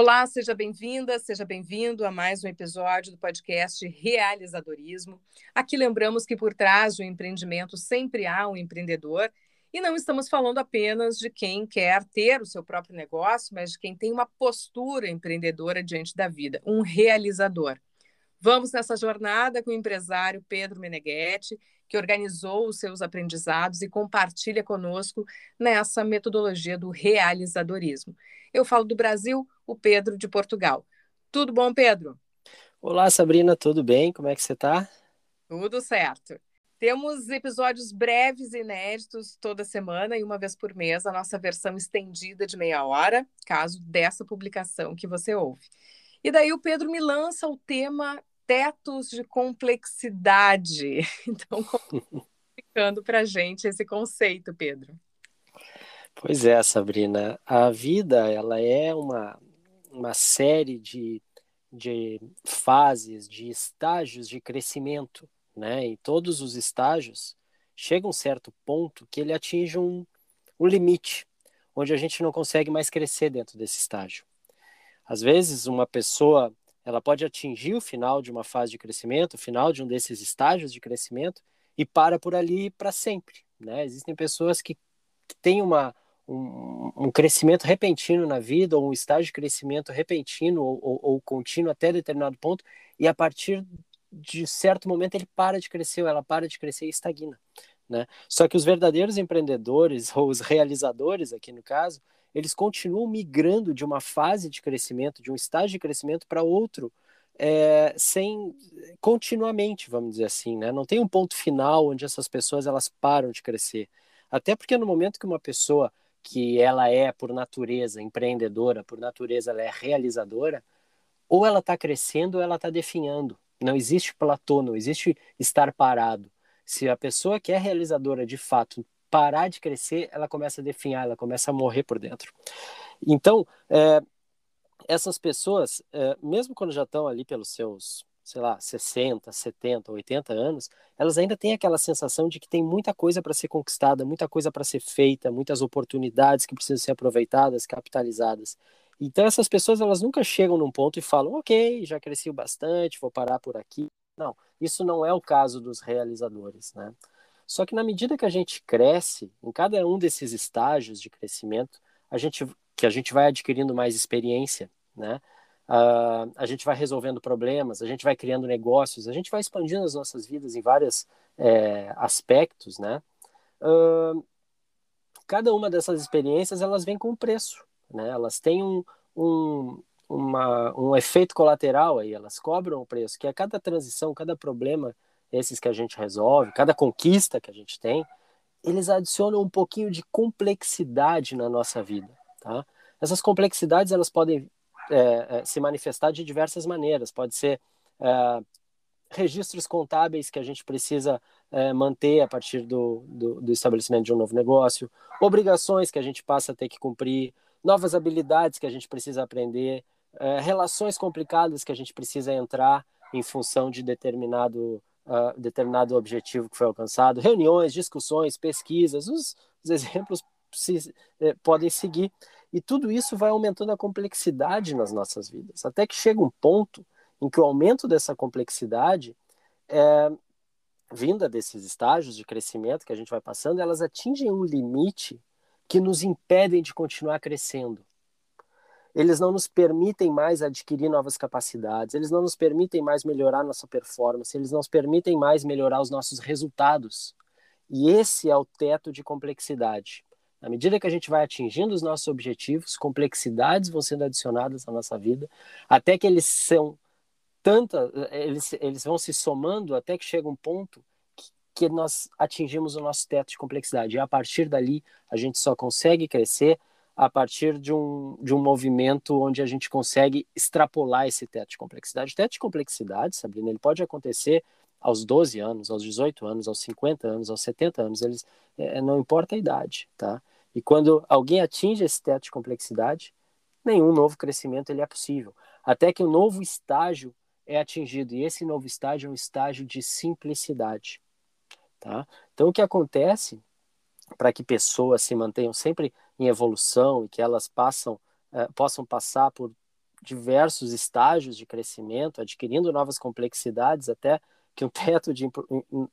Olá, seja bem-vinda, seja bem-vindo a mais um episódio do podcast Realizadorismo. Aqui lembramos que por trás do empreendimento sempre há um empreendedor e não estamos falando apenas de quem quer ter o seu próprio negócio, mas de quem tem uma postura empreendedora diante da vida, um realizador. Vamos nessa jornada com o empresário Pedro Meneghetti, que organizou os seus aprendizados e compartilha conosco nessa metodologia do realizadorismo. Eu falo do Brasil, o Pedro de Portugal. Tudo bom, Pedro? Olá, Sabrina, tudo bem? Como é que você está? Tudo certo. Temos episódios breves e inéditos toda semana e uma vez por mês a nossa versão estendida de meia hora, caso dessa publicação que você ouve. E daí o Pedro me lança o tema tetos de complexidade. Então, explicando para a gente esse conceito, Pedro. Pois é, Sabrina. A vida ela é uma, uma série de, de fases, de estágios de crescimento né? Em todos os estágios, chega um certo ponto que ele atinge um, um limite, onde a gente não consegue mais crescer dentro desse estágio. Às vezes, uma pessoa ela pode atingir o final de uma fase de crescimento, o final de um desses estágios de crescimento, e para por ali para sempre. Né? Existem pessoas que, que têm uma, um, um, crescimento repentino na vida, ou um estágio de crescimento repentino ou, ou, ou contínuo até determinado ponto, e a partir de certo momento ele para de crescer, ou ela para de crescer e estagna. Né? Só que os verdadeiros empreendedores, ou os realizadores aqui no caso, eles continuam migrando de uma fase de crescimento, de um estágio de crescimento para outro, é, sem continuamente, vamos dizer assim, né? Não tem um ponto final onde essas pessoas elas param de crescer. Até porque no momento que uma pessoa que ela é por natureza empreendedora, por natureza ela é realizadora, ou ela está crescendo ou ela está definhando. Não existe platô, não existe estar parado. Se a pessoa que é realizadora de fato parar de crescer, ela começa a definhar, ela começa a morrer por dentro. Então, é, essas pessoas, é, mesmo quando já estão ali pelos seus, sei lá, 60, 70, 80 anos, elas ainda têm aquela sensação de que tem muita coisa para ser conquistada, muita coisa para ser feita, muitas oportunidades que precisam ser aproveitadas, capitalizadas. Então essas pessoas elas nunca chegam num ponto e falam, ok, já cresci bastante, vou parar por aqui. Não, isso não é o caso dos realizadores, né? Só que na medida que a gente cresce, em cada um desses estágios de crescimento, a gente que a gente vai adquirindo mais experiência, né? Uh, a gente vai resolvendo problemas, a gente vai criando negócios, a gente vai expandindo as nossas vidas em vários é, aspectos, né? Uh, cada uma dessas experiências elas vem com um preço, né? Elas têm um, um, uma, um efeito colateral aí, elas cobram o preço, que é cada transição, cada problema, esses que a gente resolve, cada conquista que a gente tem, eles adicionam um pouquinho de complexidade na nossa vida, tá? Essas complexidades, elas podem é, é se manifestar de diversas maneiras, pode ser é, registros contábeis que a gente precisa é, manter a partir do, do, do, estabelecimento de um novo negócio, obrigações que a gente passa a ter que cumprir, novas habilidades que a gente precisa aprender, é, relações complicadas que a gente precisa entrar em função de determinado, uh, determinado objetivo que foi alcançado, reuniões, discussões, pesquisas, os, os exemplos se, é, podem seguir. E tudo isso vai aumentando a complexidade nas nossas vidas, até que chega um ponto em que o aumento dessa complexidade é, vinda desses estágios de crescimento que a gente vai passando, elas atingem um limite que nos impedem de continuar crescendo. Eles não nos permitem mais adquirir novas capacidades, eles não nos permitem mais melhorar nossa performance, eles não nos permitem mais melhorar os nossos resultados. E esse é o teto de complexidade. Na medida que a gente vai atingindo os nossos objetivos, complexidades vão sendo adicionadas à nossa vida, até que eles são tanta, eles, eles vão se somando até que chega um ponto que nós atingimos o nosso teto de complexidade. E a partir dali, a gente só consegue crescer a partir de um, de um movimento onde a gente consegue extrapolar esse teto de complexidade. O teto de complexidade, Sabrina, ele pode acontecer aos 12 anos, aos 18 anos, aos 50 anos, aos 70 anos, eles é, não importa a idade, tá? E quando alguém atinge esse teto de complexidade, nenhum novo crescimento ele é possível, até que um novo estágio é atingido, e esse novo estágio é um estágio de simplicidade. Tá? Então, o que acontece para que pessoas se mantenham sempre em evolução e que elas passam, uh, possam passar por diversos estágios de crescimento, adquirindo novas complexidades, até que um teto de,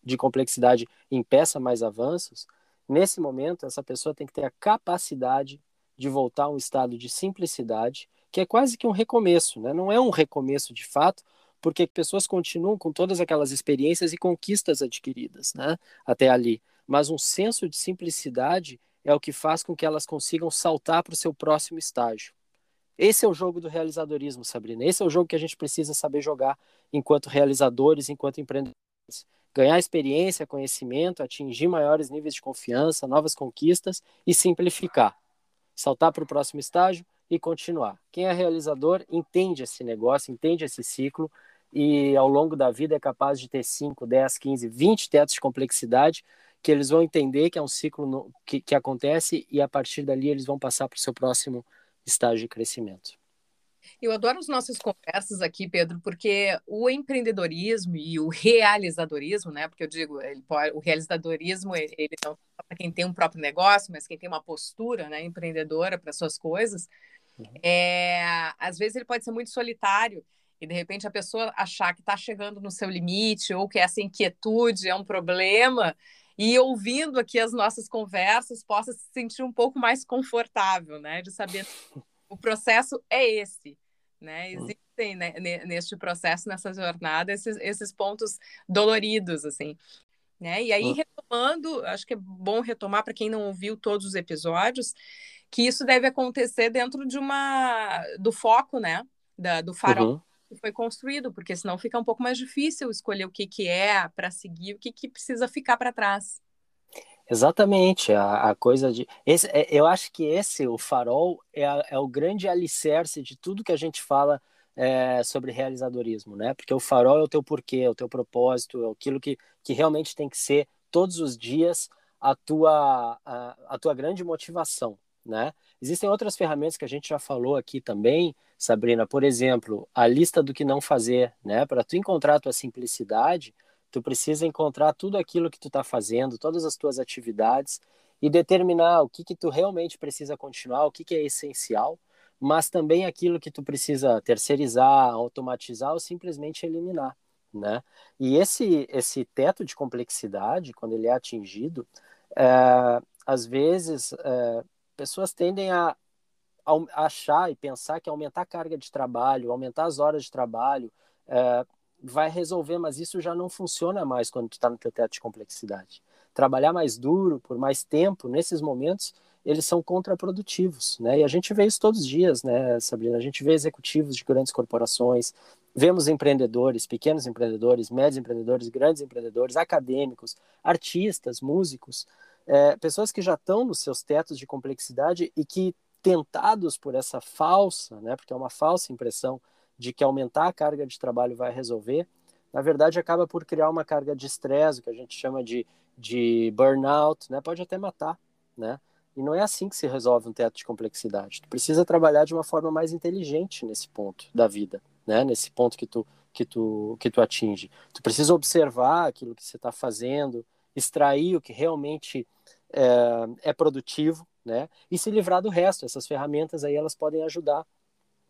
de complexidade impeça mais avanços, nesse momento, essa pessoa tem que ter a capacidade de voltar a um estado de simplicidade, que é quase que um recomeço, né? não é um recomeço de fato, porque pessoas continuam com todas aquelas experiências e conquistas adquiridas né? até ali, mas um senso de simplicidade é o que faz com que elas consigam saltar para o seu próximo estágio. Esse é o jogo do realizadorismo, Sabrina. Esse é o jogo que a gente precisa saber jogar enquanto realizadores, enquanto empreendedores. Ganhar experiência, conhecimento, atingir maiores níveis de confiança, novas conquistas e simplificar. Saltar para o próximo estágio e continuar. Quem é realizador entende esse negócio, entende esse ciclo e ao longo da vida é capaz de ter 5, 10, 15, 20 tetos de complexidade que eles vão entender que é um ciclo no, que, que acontece e a partir dali eles vão passar para o seu próximo estágio de crescimento. Eu adoro as nossas conversas aqui, Pedro, porque o empreendedorismo e o realizadorismo, né? Porque eu digo, pode, o realizadorismo ele, ele não é para quem tem um próprio negócio, mas quem tem uma postura, né, empreendedora para suas coisas. Uhum. É, às vezes ele pode ser muito solitário e de repente a pessoa achar que está chegando no seu limite ou que essa inquietude é um problema e ouvindo aqui as nossas conversas possa se sentir um pouco mais confortável, né? De saber o processo é esse, né? Hum. Existem né, neste processo, nessa jornada, esses, esses pontos doloridos, assim. Né? E aí, hum. retomando, acho que é bom retomar para quem não ouviu todos os episódios, que isso deve acontecer dentro de uma do foco, né? Da, do farol uhum. Que foi construído, porque senão fica um pouco mais difícil escolher o que, que é para seguir, o que, que precisa ficar para trás. Exatamente, a, a coisa de. Esse, é, eu acho que esse, o farol, é, a, é o grande alicerce de tudo que a gente fala é, sobre realizadorismo, né? Porque o farol é o teu porquê, é o teu propósito, é aquilo que, que realmente tem que ser todos os dias a tua, a, a tua grande motivação, né? Existem outras ferramentas que a gente já falou aqui também, Sabrina, por exemplo, a lista do que não fazer, né? Para tu encontrar a tua simplicidade, Tu precisa encontrar tudo aquilo que tu está fazendo, todas as tuas atividades e determinar o que que tu realmente precisa continuar, o que que é essencial, mas também aquilo que tu precisa terceirizar, automatizar ou simplesmente eliminar, né? E esse esse teto de complexidade, quando ele é atingido, é, às vezes é, pessoas tendem a, a achar e pensar que aumentar a carga de trabalho, aumentar as horas de trabalho, é, vai resolver, mas isso já não funciona mais quando tu está no teu teto de complexidade. Trabalhar mais duro, por mais tempo, nesses momentos, eles são contraprodutivos, né? E a gente vê isso todos os dias, né, Sabrina? A gente vê executivos de grandes corporações, vemos empreendedores, pequenos empreendedores, médios empreendedores, grandes empreendedores, acadêmicos, artistas, músicos, é, pessoas que já estão nos seus tetos de complexidade e que, tentados por essa falsa, né, porque é uma falsa impressão de que aumentar a carga de trabalho vai resolver, na verdade acaba por criar uma carga de estresse, que a gente chama de, de burnout, né? Pode até matar, né? E não é assim que se resolve um teto de complexidade. Tu precisa trabalhar de uma forma mais inteligente nesse ponto da vida, né? Nesse ponto que tu que tu que tu atinge. Tu precisa observar aquilo que você está fazendo, extrair o que realmente é, é produtivo, né? E se livrar do resto. Essas ferramentas aí elas podem ajudar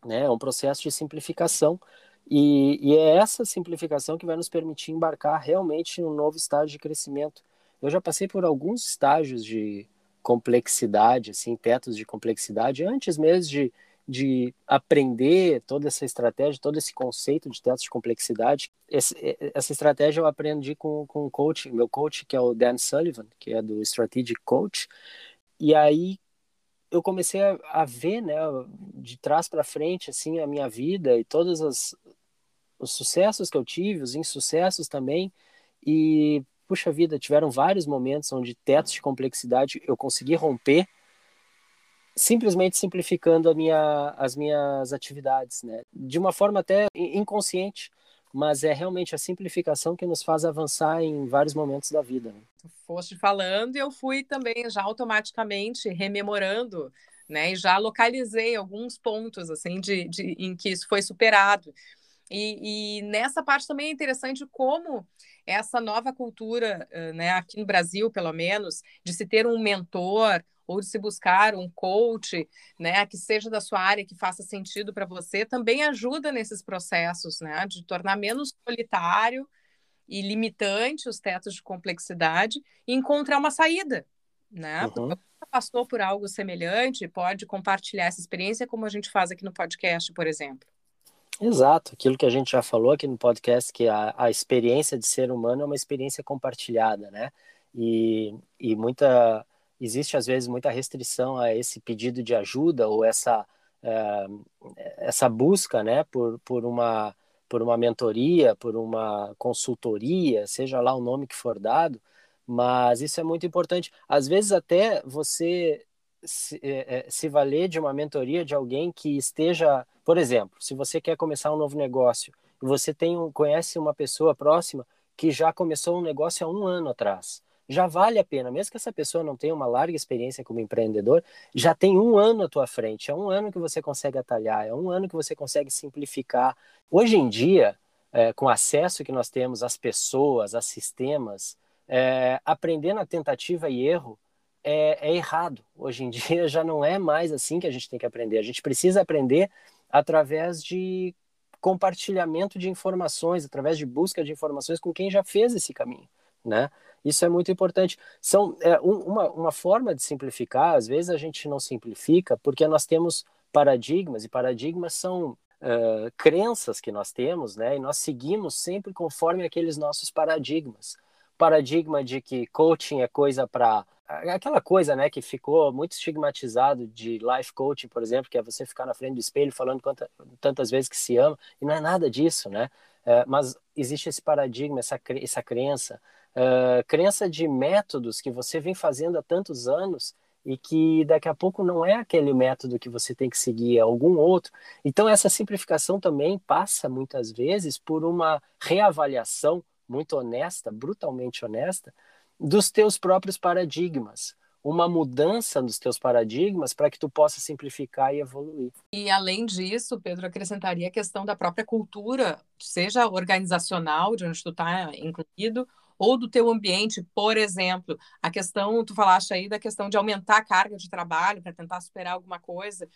né? É um processo de simplificação e, e, é essa simplificação que vai nos permitir embarcar realmente em um novo estágio de crescimento. Eu já passei por alguns estágios de complexidade, assim, tetos de complexidade, antes mesmo de, de aprender toda essa estratégia, todo esse conceito de tetos de complexidade. Esse, essa estratégia eu aprendi com, com o coach, meu coach, que é o Dan Sullivan, que é do Strategic Coach. E aí, eu comecei a, a ver, né, de trás para frente, assim, a minha vida e todos as, os sucessos que eu tive, os insucessos também, e, puxa vida, tiveram vários momentos onde tetos de complexidade eu consegui romper, simplesmente simplificando minha, as minhas atividades, né, de uma forma até inconsciente, mas é realmente a simplificação que nos faz avançar em vários momentos da vida. Né? Tu foste falando e eu fui também já automaticamente rememorando, né? E já localizei alguns pontos assim de, de em que isso foi superado. E, e, nessa parte também é interessante como essa nova cultura, né, aqui no Brasil, pelo menos, de se ter um mentor ou de se buscar um coach, né, que seja da sua área, que faça sentido para você, também ajuda nesses processos, né, de tornar menos solitário e limitante os tetos de complexidade e encontrar uma saída, né? Uhum. Passou por algo semelhante, pode compartilhar essa experiência como a gente faz aqui no podcast, por exemplo. Exato, aquilo que a gente já falou aqui no podcast, que a, a experiência de ser humano é uma experiência compartilhada, né? E, e muita existe às vezes muita restrição a esse pedido de ajuda ou essa é, essa busca, né, por, por uma por uma mentoria, por uma consultoria, seja lá o nome que for dado, mas isso é muito importante. Às vezes até você se, é, se valer de uma mentoria de alguém que esteja, por exemplo, se você quer começar um novo negócio e você tem um, conhece uma pessoa próxima que já começou um negócio há um ano atrás, já vale a pena, mesmo que essa pessoa não tenha uma larga experiência como empreendedor, já tem um ano à tua frente, é um ano que você consegue atalhar, é um ano que você consegue simplificar. Hoje em dia, é, com o acesso que nós temos às pessoas, a sistemas, é, aprender na tentativa e erro é, é, errado. Hoje em dia já não é mais assim que a gente tem que aprender. A gente precisa aprender através de compartilhamento de informações, através de busca de informações com quem já fez esse caminho, né? Isso é muito importante. São é, um, uma, uma forma de simplificar. Às vezes a gente não simplifica porque nós temos paradigmas e paradigmas são uh, crenças que nós temos, né? E nós seguimos sempre conforme aqueles nossos paradigmas. Paradigma de que coaching é coisa para aquela coisa, né, que ficou muito estigmatizado de life coaching, por exemplo, que é você ficar na frente do espelho falando quanta, tantas vezes que se ama, e não é nada disso, né? É, mas existe esse paradigma, essa, essa crença, uh, crença de métodos que você vem fazendo há tantos anos e que daqui a pouco não é aquele método que você tem que seguir, é algum outro. Então, essa simplificação também passa muitas vezes por uma reavaliação muito honesta, brutalmente honesta, dos teus próprios paradigmas, uma mudança nos teus paradigmas para que tu possa simplificar e evoluir. E além disso, Pedro acrescentaria a questão da própria cultura, seja organizacional, de onde tu está incluído, ou do teu ambiente, por exemplo, a questão, tu falaste aí da questão de aumentar a carga de trabalho para tentar superar alguma coisa.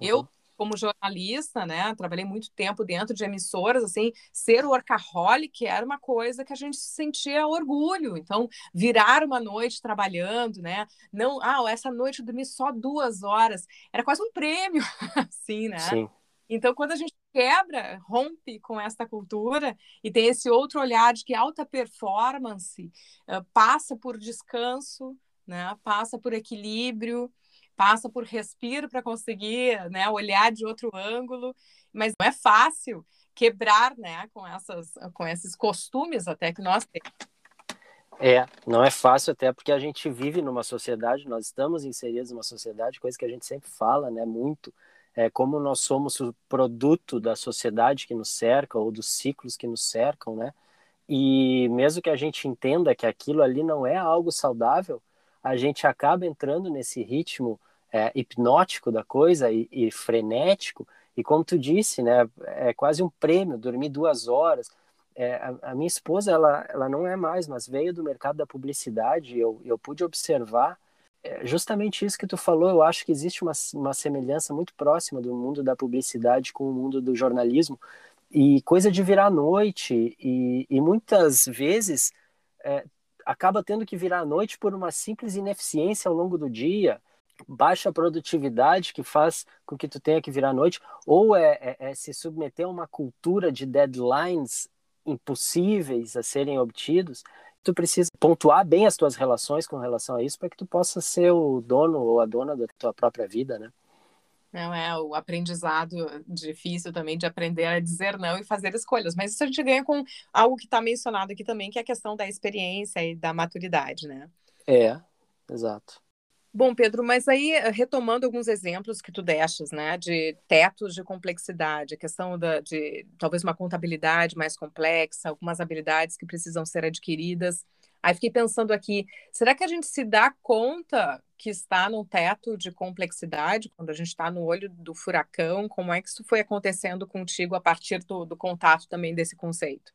Uhum. Eu como jornalista, né, trabalhei muito tempo dentro de emissoras, assim, ser workaholic era uma coisa que a gente sentia orgulho. Então, virar uma noite trabalhando, né, não, ah, essa noite eu dormi só duas horas, era quase um prêmio, assim, né? Sim. Então, quando a gente quebra, rompe com esta cultura e tem esse outro olhar de que alta performance uh, passa por descanso, né? passa por equilíbrio, passa por respiro para conseguir né, olhar de outro ângulo, mas não é fácil quebrar né, com, essas, com esses costumes até que nós temos. É, não é fácil até porque a gente vive numa sociedade, nós estamos inseridos numa sociedade, coisa que a gente sempre fala, né, muito, é como nós somos o produto da sociedade que nos cerca ou dos ciclos que nos cercam, né? E mesmo que a gente entenda que aquilo ali não é algo saudável, a gente acaba entrando nesse ritmo é, hipnótico da coisa e, e, frenético. E como tu disse, né, é quase um prêmio dormir duas horas. É, a, a, minha esposa, ela, ela não é mais, mas veio do mercado da publicidade. Eu, eu pude observar justamente isso que tu falou. Eu acho que existe uma, uma semelhança muito próxima do mundo da publicidade com o mundo do jornalismo. E coisa de virar à noite. E, e muitas vezes é, acaba tendo que virar à noite por uma simples ineficiência ao longo do dia baixa produtividade que faz com que tu tenha que virar à noite, ou é, é, é, se submeter a uma cultura de deadlines impossíveis a serem obtidos, tu precisa pontuar bem as tuas relações com relação a isso para que tu possa ser o dono ou a dona da tua própria vida, né? Não é o aprendizado difícil também de aprender a dizer não e fazer escolhas, mas isso a gente ganha com algo que está mencionado aqui também, que é a questão da experiência e da maturidade, né? É, exato. Bom, Pedro, mas aí eh, retomando alguns exemplos que tu deixas, né, de tetos de complexidade, a questão da, de talvez uma contabilidade mais complexa, algumas habilidades que precisam ser adquiridas. Aí fiquei pensando aqui, será que a gente se dá conta que está num teto de complexidade quando a gente está no olho do furacão? Como é que isso foi acontecendo contigo a partir do, do contato também desse conceito?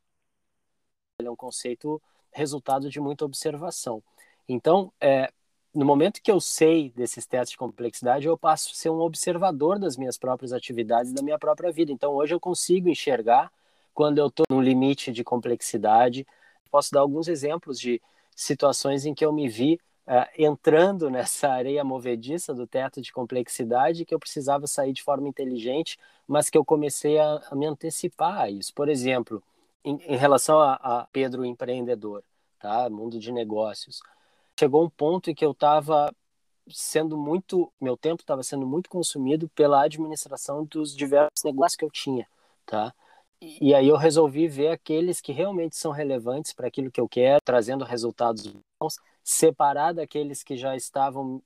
Ele é um conceito resultado de muita observação. Então, é, no momento que eu sei desses testes de complexidade, eu passo a ser um observador das minhas próprias atividades, da minha própria vida. Então, hoje eu consigo enxergar quando eu estou no limite de complexidade. Posso dar alguns exemplos de situações em que eu me vi uh, entrando nessa areia movediça do teto de complexidade, que eu precisava sair de forma inteligente, mas que eu comecei a, a me antecipar a isso. Por exemplo, em, em relação a, a Pedro empreendedor, tá? mundo de negócios chegou um ponto em que eu estava sendo muito, meu tempo estava sendo muito consumido pela administração dos diversos negócios que eu tinha, tá? E aí eu resolvi ver aqueles que realmente são relevantes para aquilo que eu quero, trazendo resultados bons, separar daqueles que já estavam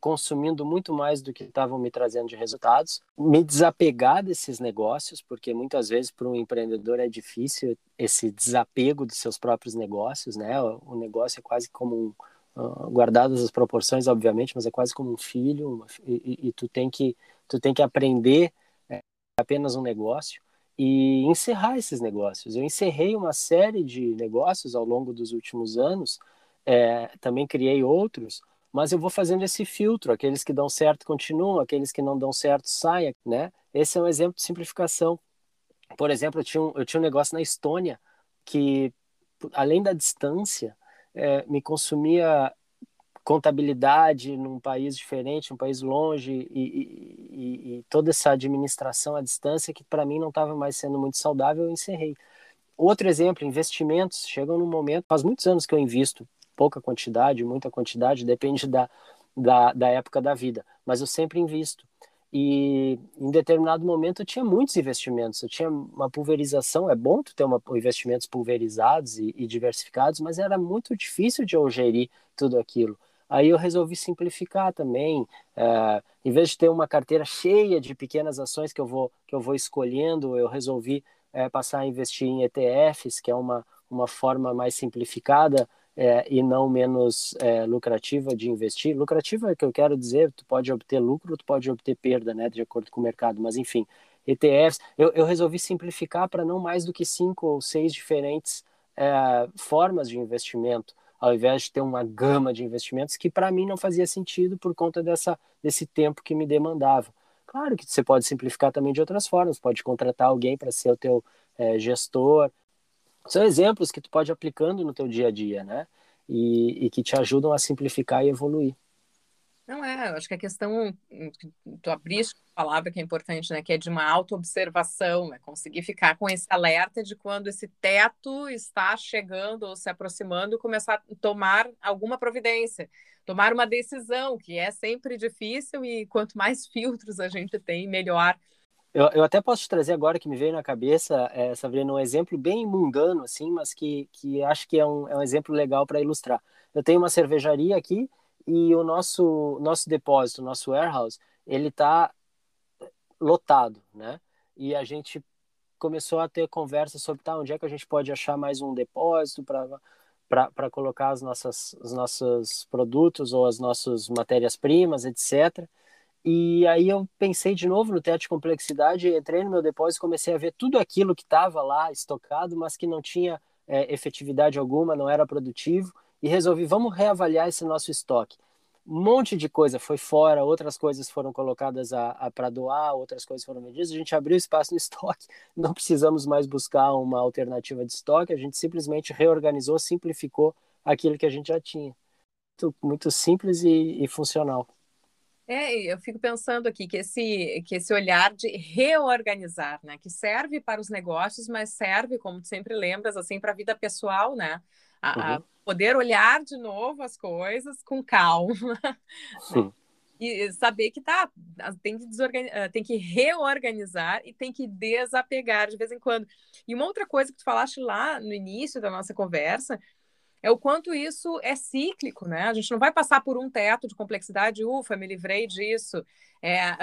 consumindo muito mais do que estavam me trazendo de resultados, me desapegar desses negócios, porque muitas vezes para um empreendedor é difícil esse desapego dos seus próprios negócios, né? O negócio é quase como um, uh, guardadas as proporções, obviamente, mas é quase como um filho e, e, tu tem que tu tem que aprender é, apenas um negócio e encerrar esses negócios. Eu encerrei uma série de negócios ao longo dos últimos anos, é, também criei outros, mas eu vou fazendo esse filtro. Aqueles que dão certo continuam, aqueles que não dão certo saem, né? Esse é um exemplo de simplificação. Por exemplo, eu tinha um, eu tinha um negócio na Estônia que, além da distância, é, me consumia contabilidade num país diferente, um país longe e, e, e toda essa administração à distância que para mim não estava mais sendo muito saudável, eu encerrei. Outro exemplo, investimentos chegam num momento, faz muitos anos que eu invisto, pouca quantidade, muita quantidade, depende da, da, da época da vida, mas eu sempre invisto. E em determinado momento eu tinha muitos investimentos, eu tinha uma pulverização, é bom tu ter uma, investimentos pulverizados e, e diversificados, mas era muito difícil de eu gerir tudo aquilo. Aí eu resolvi simplificar também, é, em vez de ter uma carteira cheia de pequenas ações que eu vou, que eu vou escolhendo, eu resolvi é, passar a investir em ETFs, que é uma, uma forma mais simplificada é, e não menos é, lucrativa de investir. Lucrativa é que eu quero dizer, tu pode obter lucro, tu pode obter perda, né, de acordo com o mercado, mas enfim, ETFs, eu, eu resolvi simplificar para não mais do que cinco ou seis diferentes é, formas de investimento, ao invés de ter uma gama de investimentos que para mim não fazia sentido por conta dessa, desse tempo que me demandava. Claro que você pode simplificar também de outras formas, pode contratar alguém para ser o teu é, gestor, são exemplos que tu pode ir aplicando no teu dia a dia, né? E, e que te ajudam a simplificar e evoluir. Não é, eu acho que a questão tu abriste a palavra que é importante, né, que é de uma autoobservação, né, conseguir ficar com esse alerta de quando esse teto está chegando ou se aproximando, começar a tomar alguma providência, tomar uma decisão, que é sempre difícil e quanto mais filtros a gente tem, melhor eu, eu até posso te trazer agora que me veio na cabeça, é, Sabrina, um exemplo bem mundano, assim, mas que, que acho que é um, é um exemplo legal para ilustrar. Eu tenho uma cervejaria aqui e o nosso, nosso depósito, nosso warehouse, ele está lotado, né? E a gente começou a ter conversa sobre tá, onde é que a gente pode achar mais um depósito para colocar as nossas, os nossos produtos ou as nossas matérias-primas, etc. E aí eu pensei de novo no teto de complexidade, entrei no meu depósito, comecei a ver tudo aquilo que estava lá estocado, mas que não tinha é, efetividade alguma, não era produtivo, e resolvi, vamos reavaliar esse nosso estoque. Um monte de coisa foi fora, outras coisas foram colocadas a, a para doar, outras coisas foram vendidas, a gente abriu espaço no estoque, não precisamos mais buscar uma alternativa de estoque, a gente simplesmente reorganizou, simplificou aquilo que a gente já tinha. Muito, muito simples e, e funcional. É, eu fico pensando aqui que esse, que esse olhar de reorganizar, né, que serve para os negócios, mas serve, como tu sempre lembras, assim, para a vida pessoal, né, a, uhum. a, poder olhar de novo as coisas com calma, né? e saber que tá, tem que, ah, tem que reorganizar e tem que desapegar de vez em quando. E uma outra coisa que tu falaste lá no início da nossa conversa é o quanto isso é cíclico, né? A gente não vai passar por um teto de complexidade, ufa, me livrei disso. É,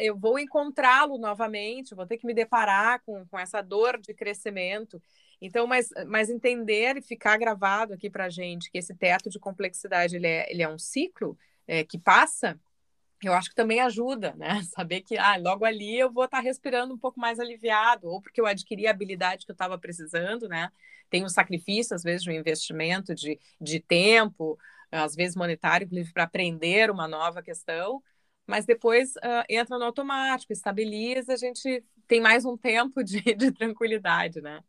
eu vou encontrá-lo novamente, vou ter que me deparar com, com essa dor de crescimento. Então, mas, mas entender e ficar gravado aqui para gente que esse teto de complexidade ele é, ele é um ciclo é, que passa, eu acho que também ajuda, né? Saber que ah, logo ali eu vou estar tá respirando um pouco mais aliviado, ou porque eu adquiri a habilidade que eu estava precisando, né? tem um sacrifício, às vezes, de um investimento de, de tempo, às vezes monetário, inclusive para aprender uma nova questão, mas depois uh, entra no automático, estabiliza, a gente tem mais um tempo de, de tranquilidade, né?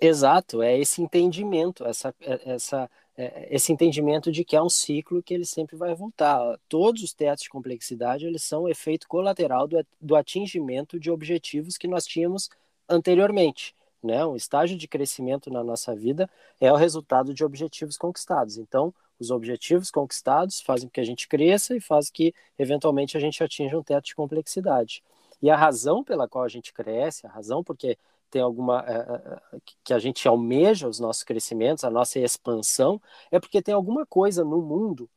Exato, é esse entendimento, essa, é, essa, esse entendimento de que é um ciclo que ele sempre vai voltar. Todos os testes de complexidade eles são efeito colateral do, do atingimento de objetivos que nós tínhamos anteriormente. Né? Um estágio de crescimento na nossa vida é o resultado de objetivos conquistados. Então, os objetivos conquistados fazem com que a gente cresça e faz que, eventualmente, a gente atinja um teto de complexidade. E a razão pela qual a gente cresce, a razão porque tem alguma é, que a gente almeja os nossos crescimentos, a nossa expansão, é porque tem alguma coisa no mundo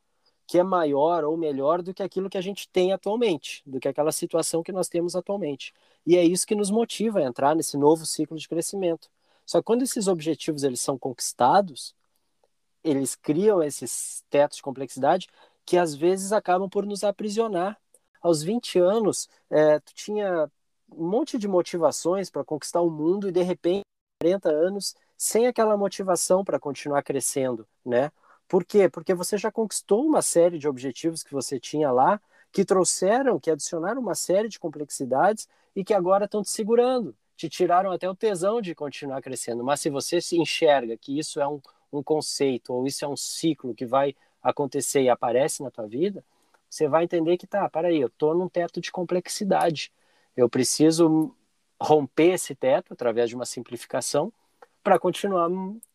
que é maior ou melhor do que aquilo que a gente tem atualmente, do que aquela situação que nós temos atualmente. E é isso que nos motiva a entrar nesse novo ciclo de crescimento. Só que quando esses objetivos eles são conquistados, eles criam esses tetos de complexidade que às vezes acabam por nos aprisionar. Aos 20 anos, é, tu tinha um monte de motivações para conquistar o mundo e de repente, 40 anos, sem aquela motivação para continuar crescendo, né? Por quê? Porque você já conquistou uma série de objetivos que você tinha lá, que trouxeram, que adicionaram uma série de complexidades e que agora estão te segurando, te tiraram até o tesão de continuar crescendo. Mas se você se enxerga que isso é um, um conceito ou isso é um ciclo que vai acontecer e aparece na tua vida, você vai entender que tá, para aí, eu tô num teto de complexidade. Eu preciso romper esse teto através de uma simplificação para continuar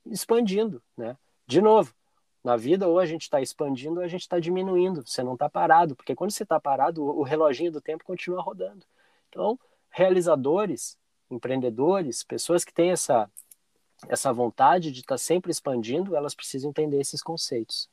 expandindo, né? De novo, na vida ou a gente está expandindo ou a gente está diminuindo. Você não está parado, porque quando você está parado, o reloginho do tempo continua rodando. Então, realizadores, empreendedores, pessoas que têm essa essa vontade de estar tá sempre expandindo, elas precisam entender esses conceitos.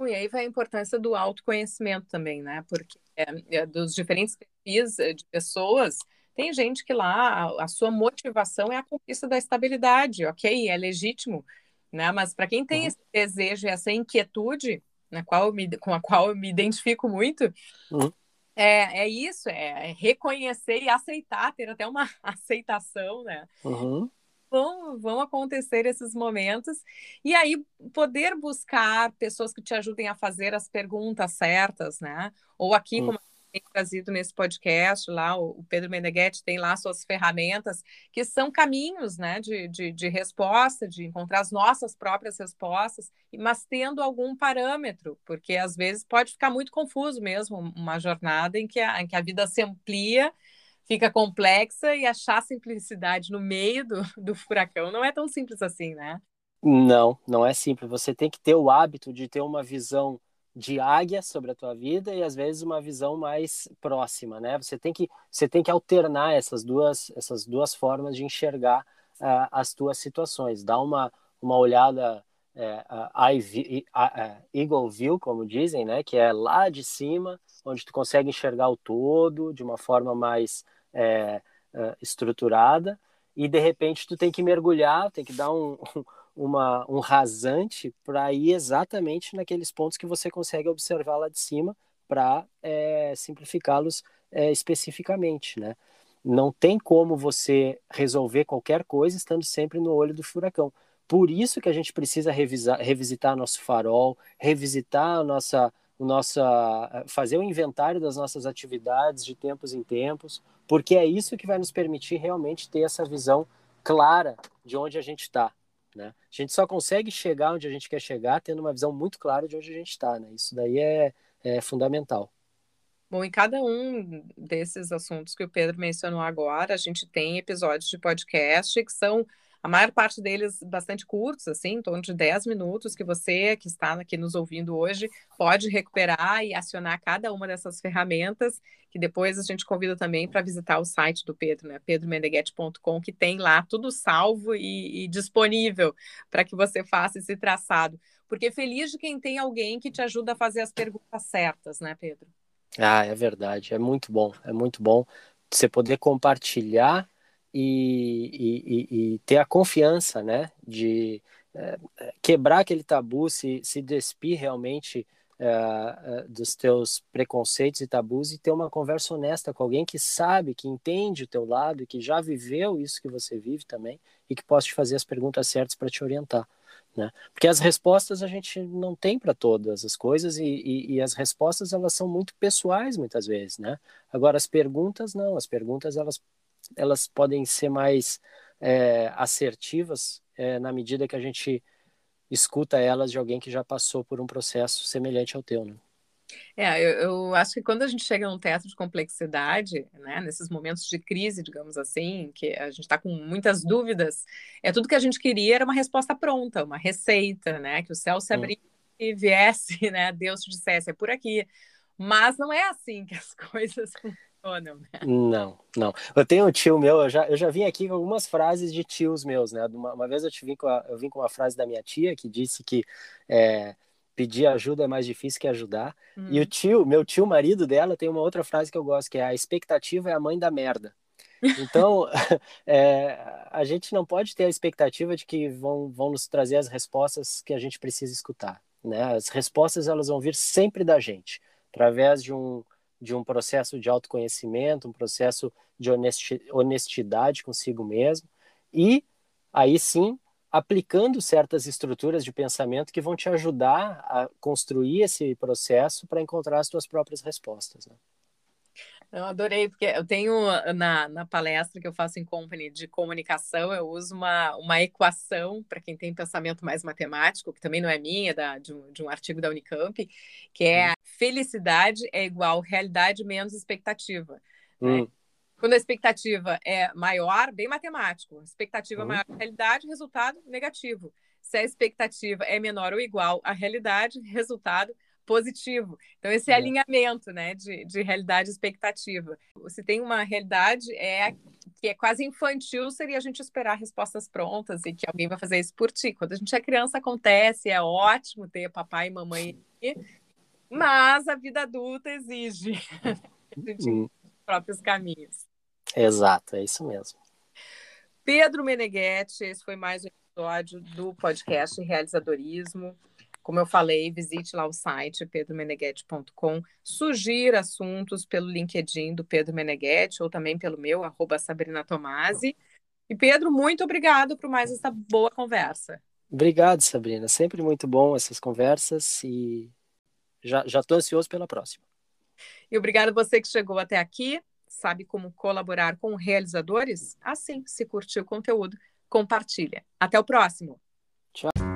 E aí vai a importância do autoconhecimento também, né? Porque é, é, dos diferentes perfis é, de pessoas, tem gente que lá a, a, sua motivação é a conquista da estabilidade, ok? É legítimo, né? Mas para quem tem uhum. esse desejo e essa inquietude, na qual me, com a qual eu me identifico muito, uhum. é, é isso, é reconhecer e aceitar, ter até uma aceitação, né? Uhum vão, vão acontecer esses momentos. E aí, poder buscar pessoas que te ajudem a fazer as perguntas certas, né? Ou aqui, hum. como tem trazido nesse podcast, lá o Pedro Meneghetti tem lá suas ferramentas, que são caminhos né, de, de, de, resposta, de encontrar as nossas próprias respostas, mas tendo algum parâmetro, porque às vezes pode ficar muito confuso mesmo uma jornada em que a, em que a vida se amplia fica complexa e achar simplicidade no meio do, do furacão não é tão simples assim, né? Não, não é simples. Você tem que ter o hábito de ter uma visão de águia sobre a tua vida e às vezes uma visão mais próxima, né? Você tem que você tem que alternar essas duas essas duas formas de enxergar uh, as tuas situações. Dá uma uma olhada é, eagle view, como dizem, né? Que é lá de cima, onde tu consegue enxergar o todo de uma forma mais é, é, estruturada e de repente tu tem que mergulhar, tem que dar um, uma, um rasante para ir exatamente naqueles pontos que você consegue observar lá de cima para é, simplificá-los é, especificamente, né? Não tem como você resolver qualquer coisa estando sempre no olho do furacão. Por isso que a gente precisa revisar, revisitar nosso farol, revisitar nossa, o nossa, fazer o inventário das nossas atividades de tempos em tempos, porque é isso que vai nos permitir realmente ter essa visão clara de onde a gente está. Né? A gente só consegue chegar onde a gente quer chegar tendo uma visão muito clara de onde a gente está. Né? Isso daí é, é fundamental. Bom, em cada um desses assuntos que o Pedro mencionou agora, a gente tem episódios de podcast que são a maior parte deles bastante curtos, assim, em torno de 10 minutos, que você que está aqui nos ouvindo hoje pode recuperar e acionar cada uma dessas ferramentas, que depois a gente convida também para visitar o site do Pedro, né? pedromendeguete.com, que tem lá tudo salvo e, e disponível para que você faça esse traçado. Porque feliz de quem tem alguém que te ajuda a fazer as perguntas certas, né, Pedro? Ah, é verdade. É muito bom. É muito bom você poder compartilhar e, e, e, ter a confiança, né, de é, quebrar aquele tabu, se, se despir realmente é, dos teus preconceitos e tabus e ter uma conversa honesta com alguém que sabe, que entende o teu lado que já viveu isso que você vive também e que possa te fazer as perguntas certas para te orientar. Né? Porque as respostas a gente não tem para todas as coisas e, e, e, as respostas elas são muito pessoais muitas vezes, né? Agora as perguntas não, as perguntas elas, elas podem ser mais é, assertivas é, na medida que a gente escuta elas de alguém que já passou por um processo semelhante ao teu, né? É, eu, eu, acho que quando a gente chega num teto de complexidade, né, nesses momentos de crise, digamos assim, que a gente está com muitas dúvidas, é tudo que a gente queria era uma resposta pronta, uma receita, né, que o céu se abrisse e viesse, né, Deus te dissesse, é por aqui. Mas não é assim que as coisas funcionam, né? Não, não. Eu tenho um tio meu, eu já, eu já vim aqui com algumas frases de tios meus, né? Uma, uma vez eu, te vim com a, eu vim com uma frase da minha tia que disse que é, pedir ajuda é mais difícil que ajudar. Uhum. E o tio, meu tio marido dela, tem uma outra frase que eu gosto, que é a expectativa é a mãe da merda. Então, é, a gente não pode ter a expectativa de que vão, vão nos trazer as respostas que a gente precisa escutar. Né? As respostas elas vão vir sempre da gente, através de um, de um processo de autoconhecimento, um processo de honestidade consigo mesmo. E aí sim, aplicando certas estruturas de pensamento que vão te ajudar a construir esse processo para encontrar as suas próprias respostas. Né? Eu adorei, porque eu tenho na, na palestra que eu faço em company de comunicação, eu uso uma, uma equação para quem tem pensamento mais matemático, que também não é minha, é da, de, um, de um artigo da Unicamp, que é hum. felicidade é igual realidade menos expectativa. Né? Hum. Né? Quando a expectativa é maior, bem matemático, expectativa uhum. maior a realidade, resultado negativo. Se a expectativa é menor ou igual à realidade, resultado positivo. Então, esse é. alinhamento né, de, de realidade e expectativa. Se tem uma realidade é, que é quase infantil, seria a gente esperar respostas prontas e que alguém vai fazer isso por ti. Quando a gente é criança, acontece, é ótimo ter papai e mamãe mas a vida adulta exige os próprios caminhos. Exato, é isso mesmo. Pedro Meneghetti, esse foi mais um episódio do podcast Realizadorismo. Como eu falei, visite lá o site pedromeneghetti.com, sugira assuntos pelo LinkedIn do Pedro Meneghetti ou também pelo meu, arroba Sabrina Tomasi. E Pedro, muito obrigado por mais essa boa conversa. Obrigado, Sabrina. Sempre muito bom essas conversas e já estou ansioso pela próxima. E obrigado você que chegou até aqui. Sabe como colaborar com realizadores? Assim, se curtiu o conteúdo, compartilha. Até o próximo. Tchau.